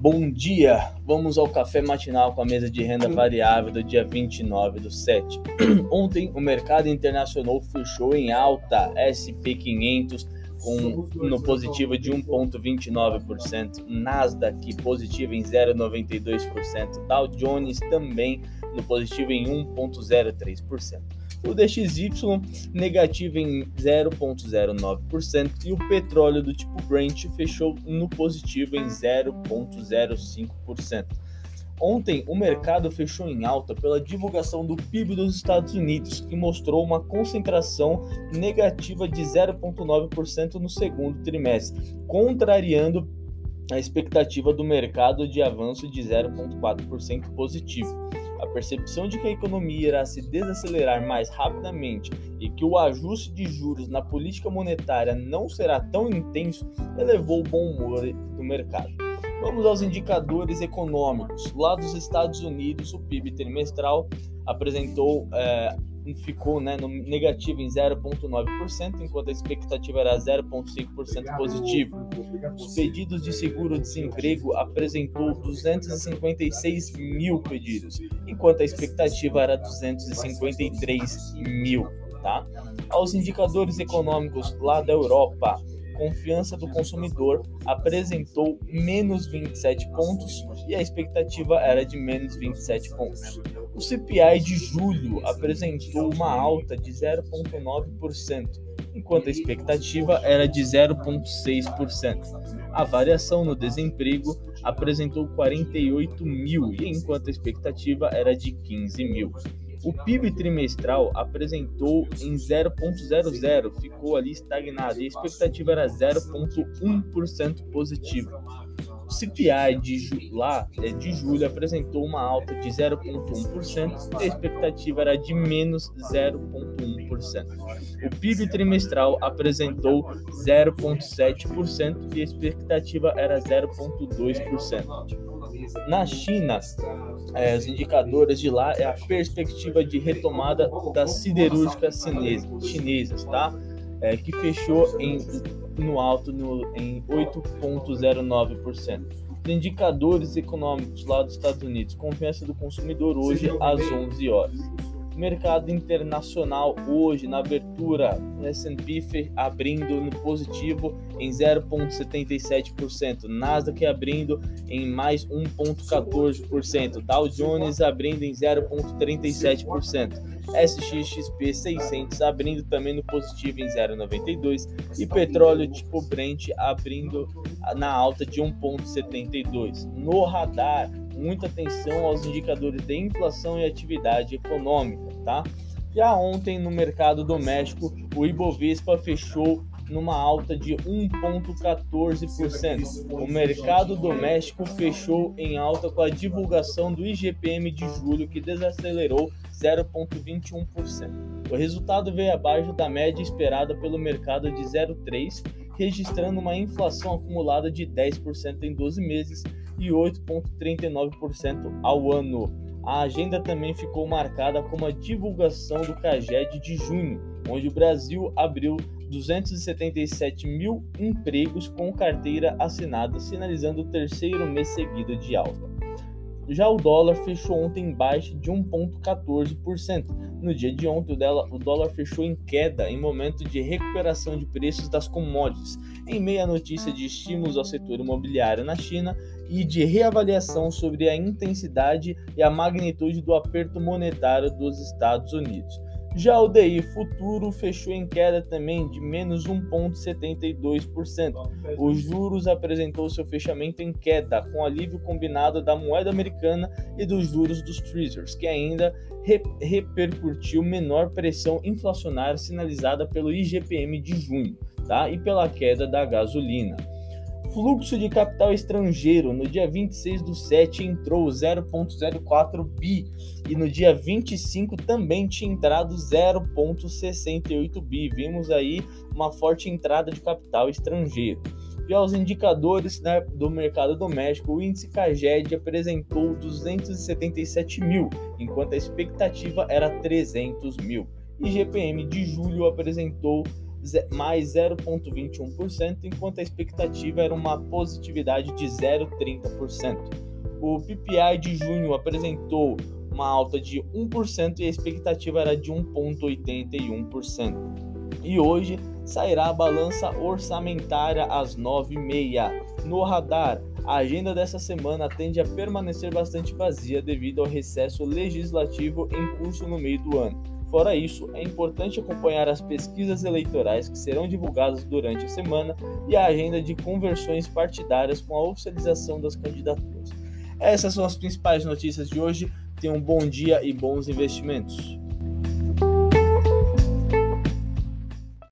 Bom dia! Vamos ao café matinal com a mesa de renda variável do dia 29 do 7. Ontem o mercado internacional fechou em alta, SP500 com no positivo de 1,29%, Nasdaq positivo em 0,92%, Dow Jones também no positivo em 1,03% o DXY negativo em 0,09% e o petróleo do tipo Brent fechou no positivo em 0,05%. Ontem, o mercado fechou em alta pela divulgação do PIB dos Estados Unidos, que mostrou uma concentração negativa de 0,9% no segundo trimestre, contrariando a expectativa do mercado de avanço de 0,4% positivo. A percepção de que a economia irá se desacelerar mais rapidamente e que o ajuste de juros na política monetária não será tão intenso elevou o bom humor do mercado. Vamos aos indicadores econômicos. Lá dos Estados Unidos, o PIB trimestral apresentou é, ficou né, no negativo em 0,9%, enquanto a expectativa era 0,5% positivo. Os pedidos de seguro-desemprego apresentou 256 mil pedidos, enquanto a expectativa era 253 mil. Tá? Aos indicadores econômicos lá da Europa, confiança do consumidor apresentou menos 27 pontos e a expectativa era de menos 27 pontos. O CPI de julho apresentou uma alta de 0,9%, enquanto a expectativa era de 0,6%. A variação no desemprego apresentou 48 mil, enquanto a expectativa era de 15 mil. O PIB trimestral apresentou em 0,00, ficou ali estagnado e a expectativa era 0,1% positivo. O CPI de, lá, é, de julho apresentou uma alta de 0,1% e a expectativa era de menos 0,1%. O PIB trimestral apresentou 0,7% e a expectativa era 0,2%. Na China, é, os indicadores de lá é a perspectiva de retomada das siderúrgicas chinesas, tá? É, que fechou em, no alto no, em 8,09%. Indicadores econômicos lá dos Estados Unidos, confiança do consumidor hoje às 11 horas mercado internacional hoje na abertura, S&P abrindo no positivo em 0,77%, Nasdaq abrindo em mais 1,14%, Dow Jones abrindo em 0,37%, SXXP 600 abrindo também no positivo em 0,92 e petróleo tipo Brent abrindo na alta de 1,72. No radar muita atenção aos indicadores de inflação e atividade econômica, tá? Já ontem no mercado doméstico, o Ibovespa fechou numa alta de 1,14%. O mercado doméstico fechou em alta com a divulgação do IGPM de julho, que desacelerou 0,21%. O resultado veio abaixo da média esperada pelo mercado de 0,3%, registrando uma inflação acumulada de 10% em 12 meses e 8,39% ao ano. A agenda também ficou marcada com a divulgação do CAGED de junho, onde o Brasil abriu 277 mil empregos com carteira assinada, sinalizando o terceiro mês seguido de alta. Já o dólar fechou ontem em baixa de 1,14%. No dia de ontem, o dólar fechou em queda em momento de recuperação de preços das commodities, em meio à notícia de estímulos ao setor imobiliário na China e de reavaliação sobre a intensidade e a magnitude do aperto monetário dos Estados Unidos. Já o DI futuro fechou em queda também de menos 1,72%. Os juros apresentou seu fechamento em queda, com alívio combinado da moeda americana e dos juros dos Treasuries, que ainda re repercutiu menor pressão inflacionária sinalizada pelo IGPM de junho tá? e pela queda da gasolina. Fluxo de capital estrangeiro no dia 26 do 7 entrou 0,04 bi e no dia 25 também tinha entrado 0,68 bi. Vimos aí uma forte entrada de capital estrangeiro. E aos indicadores né, do mercado doméstico, o índice CAGED apresentou 277 mil, enquanto a expectativa era 300 mil. E GPM de julho apresentou mais 0,21%, enquanto a expectativa era uma positividade de 0,30%. O PPI de junho apresentou uma alta de 1% e a expectativa era de 1,81%. E hoje sairá a balança orçamentária às 9h30. No radar, a agenda dessa semana tende a permanecer bastante vazia devido ao recesso legislativo em curso no meio do ano. Fora isso, é importante acompanhar as pesquisas eleitorais que serão divulgadas durante a semana e a agenda de conversões partidárias com a oficialização das candidaturas. Essas são as principais notícias de hoje. Tenham um bom dia e bons investimentos.